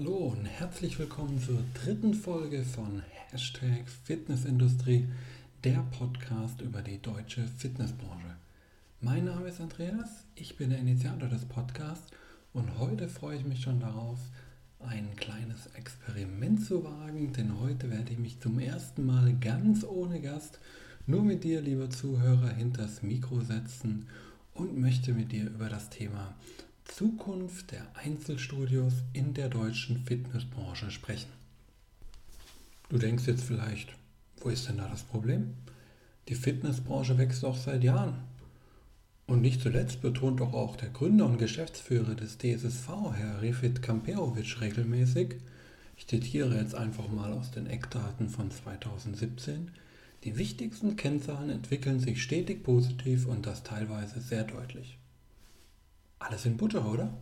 Hallo und herzlich willkommen zur dritten Folge von Hashtag Fitnessindustrie, der Podcast über die deutsche Fitnessbranche. Mein Name ist Andreas, ich bin der Initiator des Podcasts und heute freue ich mich schon darauf, ein kleines Experiment zu wagen, denn heute werde ich mich zum ersten Mal ganz ohne Gast nur mit dir, lieber Zuhörer, hinters Mikro setzen und möchte mit dir über das Thema Zukunft der Einzelstudios in der deutschen Fitnessbranche sprechen. Du denkst jetzt vielleicht, wo ist denn da das Problem? Die Fitnessbranche wächst doch seit Jahren. Und nicht zuletzt betont doch auch der Gründer und Geschäftsführer des DSSV, Herr Refit Kamperovic, regelmäßig, ich zitiere jetzt einfach mal aus den Eckdaten von 2017, die wichtigsten Kennzahlen entwickeln sich stetig positiv und das teilweise sehr deutlich. Alles in Butter, oder?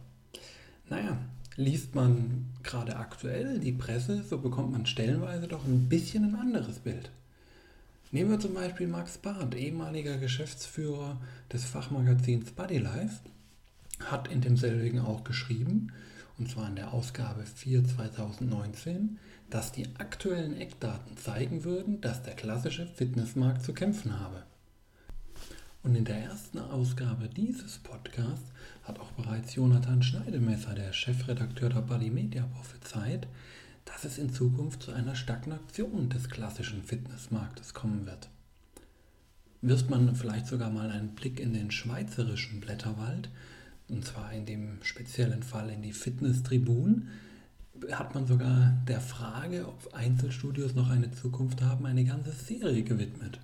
Naja, liest man gerade aktuell die Presse, so bekommt man stellenweise doch ein bisschen ein anderes Bild. Nehmen wir zum Beispiel Max Barth, ehemaliger Geschäftsführer des Fachmagazins Bodylife, hat in demselbigen auch geschrieben, und zwar in der Ausgabe 4 2019, dass die aktuellen Eckdaten zeigen würden, dass der klassische Fitnessmarkt zu kämpfen habe. Und in der ersten Ausgabe dieses Podcasts hat auch bereits Jonathan Schneidemesser, der Chefredakteur der Body Media, prophezeit, dass es in Zukunft zu einer Stagnation des klassischen Fitnessmarktes kommen wird. Wirft man vielleicht sogar mal einen Blick in den schweizerischen Blätterwald, und zwar in dem speziellen Fall in die Fitness-Tribun, hat man sogar der Frage, ob Einzelstudios noch eine Zukunft haben, eine ganze Serie gewidmet.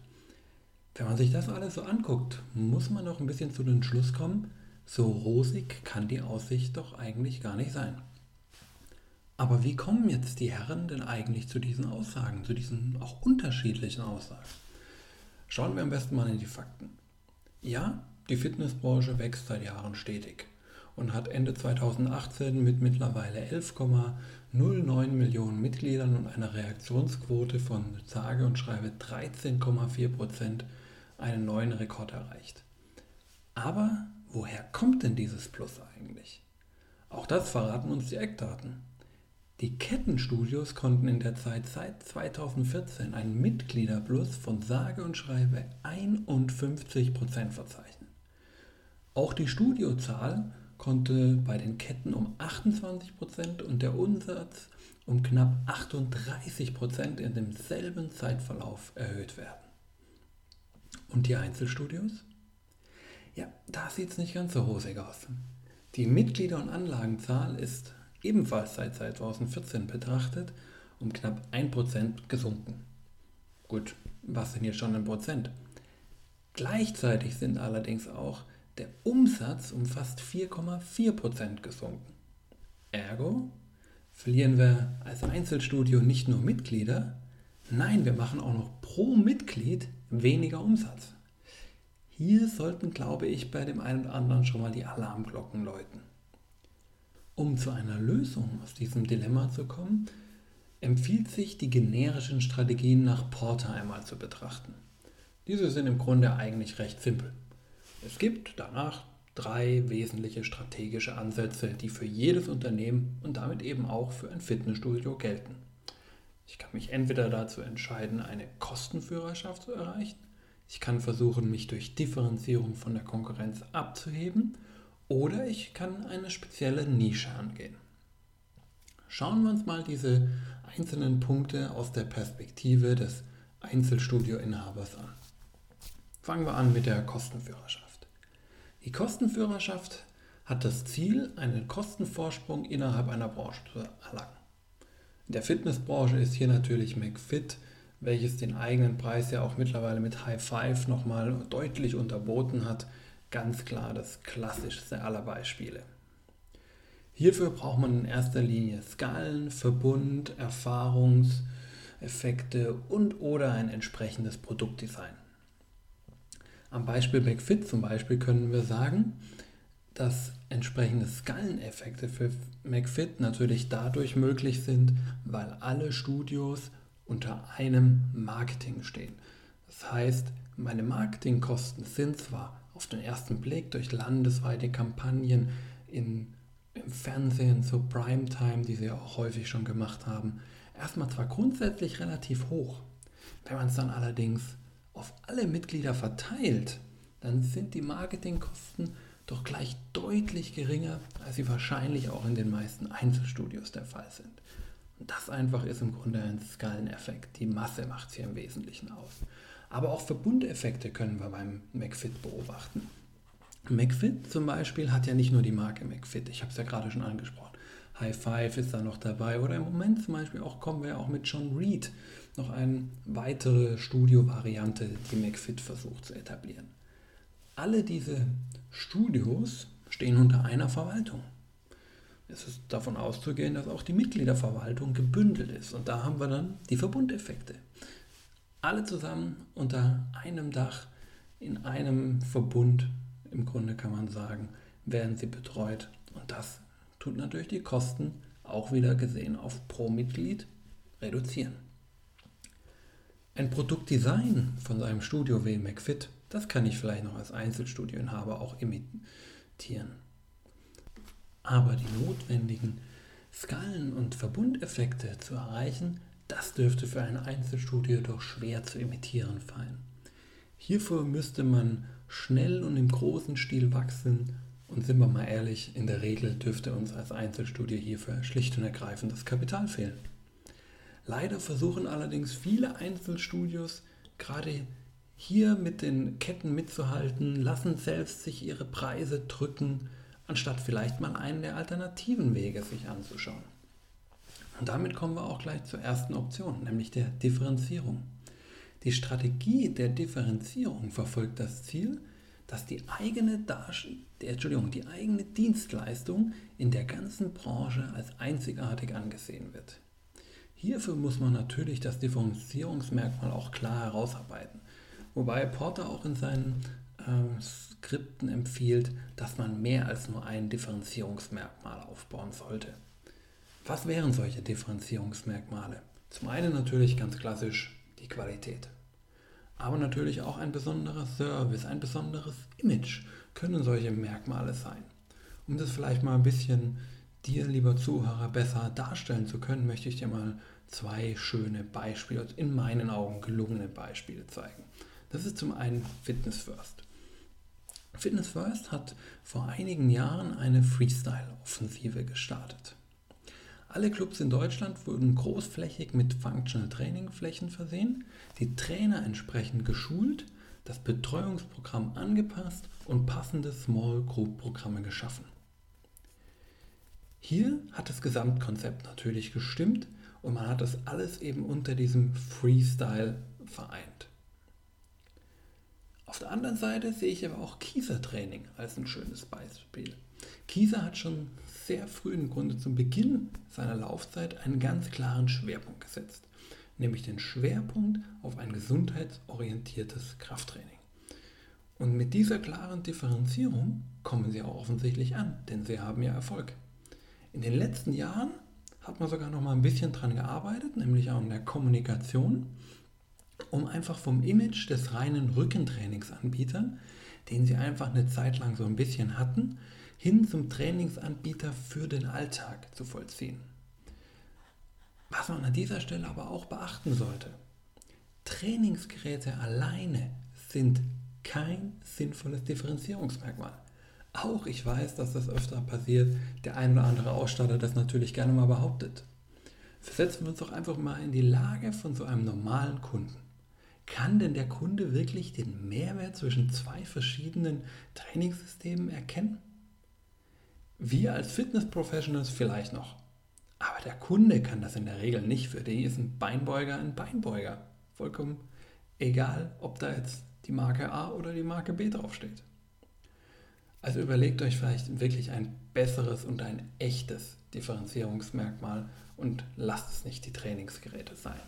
Wenn man sich das alles so anguckt, muss man noch ein bisschen zu dem Schluss kommen, so rosig kann die Aussicht doch eigentlich gar nicht sein. Aber wie kommen jetzt die Herren denn eigentlich zu diesen Aussagen, zu diesen auch unterschiedlichen Aussagen? Schauen wir am besten mal in die Fakten. Ja, die Fitnessbranche wächst seit Jahren stetig und hat Ende 2018 mit mittlerweile 11,09 Millionen Mitgliedern und einer Reaktionsquote von sage und schreibe 13,4 Prozent einen neuen Rekord erreicht. Aber woher kommt denn dieses Plus eigentlich? Auch das verraten uns die Eckdaten. Die Kettenstudios konnten in der Zeit seit 2014 ein Mitgliederplus von sage und schreibe 51% verzeichnen. Auch die Studiozahl konnte bei den Ketten um 28% und der Umsatz um knapp 38% in demselben Zeitverlauf erhöht werden. Und die Einzelstudios? Ja, da sieht es nicht ganz so rosig aus. Die Mitglieder- und Anlagenzahl ist ebenfalls seit 2014 betrachtet um knapp 1% gesunken. Gut, was sind hier schon ein Prozent? Gleichzeitig sind allerdings auch der Umsatz um fast 4,4% gesunken. Ergo verlieren wir als Einzelstudio nicht nur Mitglieder, nein, wir machen auch noch pro Mitglied weniger Umsatz. Hier sollten, glaube ich, bei dem einen oder anderen schon mal die Alarmglocken läuten. Um zu einer Lösung aus diesem Dilemma zu kommen, empfiehlt sich, die generischen Strategien nach Porter einmal zu betrachten. Diese sind im Grunde eigentlich recht simpel. Es gibt danach drei wesentliche strategische Ansätze, die für jedes Unternehmen und damit eben auch für ein Fitnessstudio gelten. Ich kann mich entweder dazu entscheiden, eine Kostenführerschaft zu erreichen, ich kann versuchen, mich durch Differenzierung von der Konkurrenz abzuheben oder ich kann eine spezielle Nische angehen. Schauen wir uns mal diese einzelnen Punkte aus der Perspektive des Einzelstudioinhabers an. Fangen wir an mit der Kostenführerschaft. Die Kostenführerschaft hat das Ziel, einen Kostenvorsprung innerhalb einer Branche zu erlangen. In der Fitnessbranche ist hier natürlich McFit, welches den eigenen Preis ja auch mittlerweile mit High Five nochmal deutlich unterboten hat, ganz klar das klassischste aller Beispiele. Hierfür braucht man in erster Linie Skalen, Verbund, Erfahrungseffekte und oder ein entsprechendes Produktdesign. Am Beispiel McFit zum Beispiel können wir sagen, dass entsprechende Skaleneffekte für McFit natürlich dadurch möglich sind, weil alle Studios unter einem Marketing stehen. Das heißt, meine Marketingkosten sind zwar auf den ersten Blick durch landesweite Kampagnen in im Fernsehen zur Primetime, die sie auch häufig schon gemacht haben, erstmal zwar grundsätzlich relativ hoch. Wenn man es dann allerdings auf alle Mitglieder verteilt, dann sind die Marketingkosten doch gleich deutlich geringer, als sie wahrscheinlich auch in den meisten Einzelstudios der Fall sind. Und das einfach ist im Grunde ein Skaleneffekt. Die Masse macht es hier im Wesentlichen aus. Aber auch Verbundeffekte können wir beim McFit beobachten. McFit zum Beispiel hat ja nicht nur die Marke McFit, ich habe es ja gerade schon angesprochen. High Five ist da noch dabei oder im Moment zum Beispiel auch kommen wir ja auch mit John Reed noch eine weitere Studio-Variante, die McFit versucht zu etablieren. Alle diese Studios stehen unter einer Verwaltung. Es ist davon auszugehen, dass auch die Mitgliederverwaltung gebündelt ist. Und da haben wir dann die Verbundeffekte. Alle zusammen unter einem Dach, in einem Verbund, im Grunde kann man sagen, werden sie betreut. Und das tut natürlich die Kosten, auch wieder gesehen auf pro Mitglied, reduzieren. Ein Produktdesign von seinem Studio wie McFit, das kann ich vielleicht noch als Einzelstudioinhaber auch imitieren. Aber die notwendigen Skalen- und Verbundeffekte zu erreichen, das dürfte für ein Einzelstudio doch schwer zu imitieren fallen. Hierfür müsste man schnell und im großen Stil wachsen und sind wir mal ehrlich, in der Regel dürfte uns als Einzelstudio hierfür schlicht und ergreifend das Kapital fehlen. Leider versuchen allerdings viele Einzelstudios gerade hier mit den Ketten mitzuhalten, lassen selbst sich ihre Preise drücken, anstatt vielleicht mal einen der alternativen Wege sich anzuschauen. Und damit kommen wir auch gleich zur ersten Option, nämlich der Differenzierung. Die Strategie der Differenzierung verfolgt das Ziel, dass die eigene, Darst Entschuldigung, die eigene Dienstleistung in der ganzen Branche als einzigartig angesehen wird. Hierfür muss man natürlich das Differenzierungsmerkmal auch klar herausarbeiten. Wobei Porter auch in seinen äh, Skripten empfiehlt, dass man mehr als nur ein Differenzierungsmerkmal aufbauen sollte. Was wären solche Differenzierungsmerkmale? Zum einen natürlich ganz klassisch die Qualität. Aber natürlich auch ein besonderer Service, ein besonderes Image können solche Merkmale sein. Um das vielleicht mal ein bisschen dir, lieber Zuhörer, besser darstellen zu können, möchte ich dir mal zwei schöne Beispiele, in meinen Augen gelungene Beispiele zeigen. Das ist zum einen Fitness First. Fitness First hat vor einigen Jahren eine Freestyle-Offensive gestartet. Alle Clubs in Deutschland wurden großflächig mit Functional Training Flächen versehen, die Trainer entsprechend geschult, das Betreuungsprogramm angepasst und passende Small Group Programme geschaffen. Hier hat das Gesamtkonzept natürlich gestimmt und man hat das alles eben unter diesem Freestyle vereint. Auf der anderen Seite sehe ich aber auch Kieser-Training als ein schönes Beispiel. Kieser hat schon sehr früh im Grunde zum Beginn seiner Laufzeit einen ganz klaren Schwerpunkt gesetzt, nämlich den Schwerpunkt auf ein gesundheitsorientiertes Krafttraining. Und mit dieser klaren Differenzierung kommen sie auch offensichtlich an, denn sie haben ja Erfolg. In den letzten Jahren hat man sogar noch mal ein bisschen dran gearbeitet, nämlich auch in der Kommunikation, um einfach vom Image des reinen Rückentrainingsanbietern, den sie einfach eine Zeit lang so ein bisschen hatten, hin zum Trainingsanbieter für den Alltag zu vollziehen. Was man an dieser Stelle aber auch beachten sollte, Trainingsgeräte alleine sind kein sinnvolles Differenzierungsmerkmal. Auch ich weiß, dass das öfter passiert, der ein oder andere Ausstatter das natürlich gerne mal behauptet. Versetzen wir uns doch einfach mal in die Lage von so einem normalen Kunden. Kann denn der Kunde wirklich den Mehrwert zwischen zwei verschiedenen Trainingssystemen erkennen? Wir als Fitness-Professionals vielleicht noch. Aber der Kunde kann das in der Regel nicht. Für den ist ein Beinbeuger ein Beinbeuger. Vollkommen egal, ob da jetzt die Marke A oder die Marke B draufsteht. Also überlegt euch vielleicht wirklich ein besseres und ein echtes Differenzierungsmerkmal und lasst es nicht die Trainingsgeräte sein.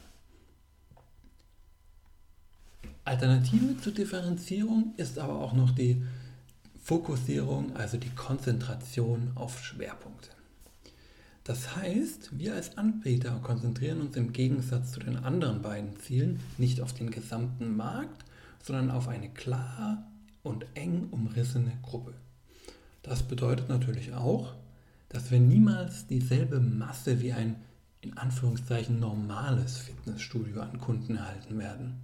Alternative zur Differenzierung ist aber auch noch die Fokussierung, also die Konzentration auf Schwerpunkte. Das heißt, wir als Anbieter konzentrieren uns im Gegensatz zu den anderen beiden Zielen nicht auf den gesamten Markt, sondern auf eine klar und eng umrissene Gruppe. Das bedeutet natürlich auch, dass wir niemals dieselbe Masse wie ein in Anführungszeichen normales Fitnessstudio an Kunden erhalten werden.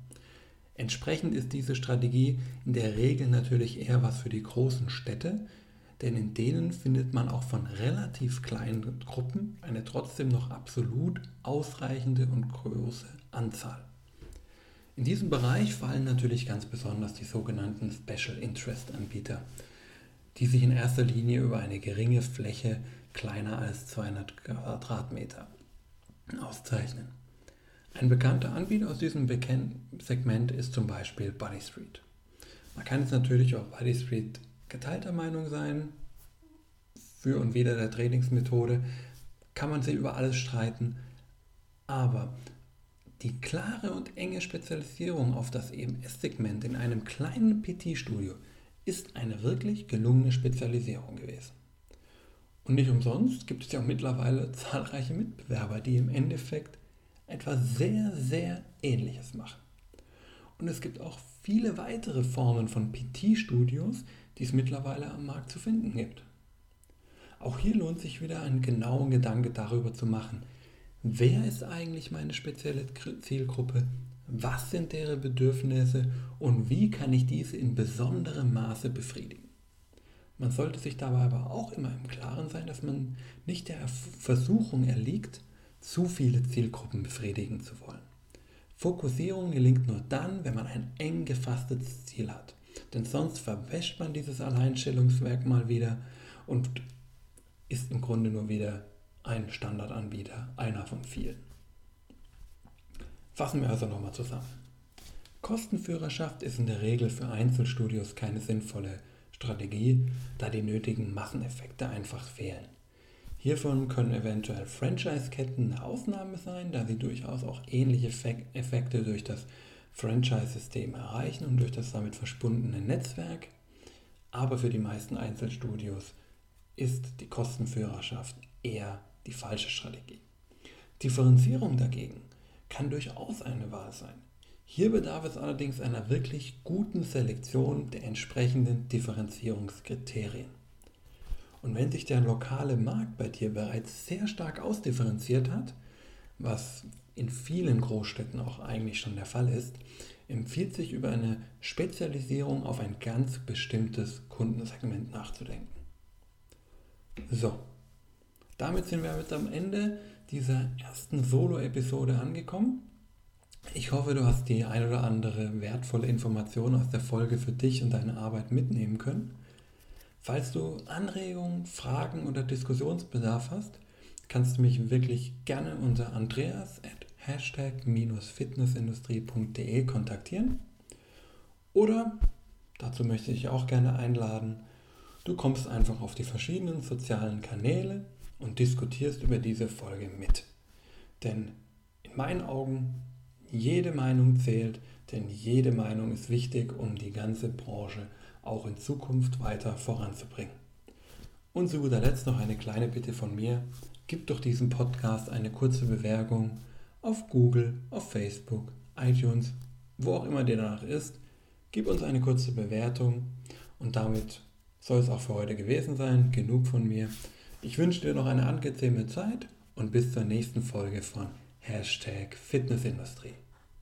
Entsprechend ist diese Strategie in der Regel natürlich eher was für die großen Städte, denn in denen findet man auch von relativ kleinen Gruppen eine trotzdem noch absolut ausreichende und große Anzahl. In diesem Bereich fallen natürlich ganz besonders die sogenannten Special Interest Anbieter, die sich in erster Linie über eine geringe Fläche kleiner als 200 Quadratmeter auszeichnen. Ein bekannter Anbieter aus diesem Segment ist zum Beispiel Buddy Street. Man kann jetzt natürlich auch Buddy Street geteilter Meinung sein. Für und wider der Trainingsmethode kann man sich über alles streiten. Aber die klare und enge Spezialisierung auf das EMS-Segment in einem kleinen PT-Studio ist eine wirklich gelungene Spezialisierung gewesen. Und nicht umsonst gibt es ja auch mittlerweile zahlreiche Mitbewerber, die im Endeffekt etwas sehr, sehr Ähnliches machen. Und es gibt auch viele weitere Formen von PT-Studios, die es mittlerweile am Markt zu finden gibt. Auch hier lohnt sich wieder einen genauen Gedanke darüber zu machen, wer ist eigentlich meine spezielle Zielgruppe, was sind deren Bedürfnisse und wie kann ich diese in besonderem Maße befriedigen. Man sollte sich dabei aber auch immer im Klaren sein, dass man nicht der Versuchung erliegt, zu viele Zielgruppen befriedigen zu wollen. Fokussierung gelingt nur dann, wenn man ein eng gefasstes Ziel hat. Denn sonst verwäscht man dieses Alleinstellungsmerkmal wieder und ist im Grunde nur wieder ein Standardanbieter, einer von vielen. Fassen wir also nochmal zusammen. Kostenführerschaft ist in der Regel für Einzelstudios keine sinnvolle Strategie, da die nötigen Masseneffekte einfach fehlen. Hiervon können eventuell Franchise-Ketten eine Ausnahme sein, da sie durchaus auch ähnliche Effekte durch das Franchise-System erreichen und durch das damit verbundene Netzwerk. Aber für die meisten Einzelstudios ist die Kostenführerschaft eher die falsche Strategie. Differenzierung dagegen kann durchaus eine Wahl sein. Hier bedarf es allerdings einer wirklich guten Selektion der entsprechenden Differenzierungskriterien. Und wenn sich der lokale Markt bei dir bereits sehr stark ausdifferenziert hat, was in vielen Großstädten auch eigentlich schon der Fall ist, empfiehlt sich über eine Spezialisierung auf ein ganz bestimmtes Kundensegment nachzudenken. So, damit sind wir jetzt am Ende dieser ersten Solo-Episode angekommen. Ich hoffe, du hast die ein oder andere wertvolle Information aus der Folge für dich und deine Arbeit mitnehmen können. Falls du Anregungen, Fragen oder Diskussionsbedarf hast, kannst du mich wirklich gerne unter andreas at hashtag-fitnessindustrie.de kontaktieren. Oder, dazu möchte ich auch gerne einladen, du kommst einfach auf die verschiedenen sozialen Kanäle und diskutierst über diese Folge mit. Denn in meinen Augen, jede Meinung zählt, denn jede Meinung ist wichtig, um die ganze Branche zu auch in Zukunft weiter voranzubringen. Und zu guter Letzt noch eine kleine Bitte von mir. Gib doch diesem Podcast eine kurze Bewertung auf Google, auf Facebook, iTunes, wo auch immer dir danach ist. Gib uns eine kurze Bewertung und damit soll es auch für heute gewesen sein. Genug von mir. Ich wünsche dir noch eine angenehme Zeit und bis zur nächsten Folge von Hashtag Fitnessindustrie.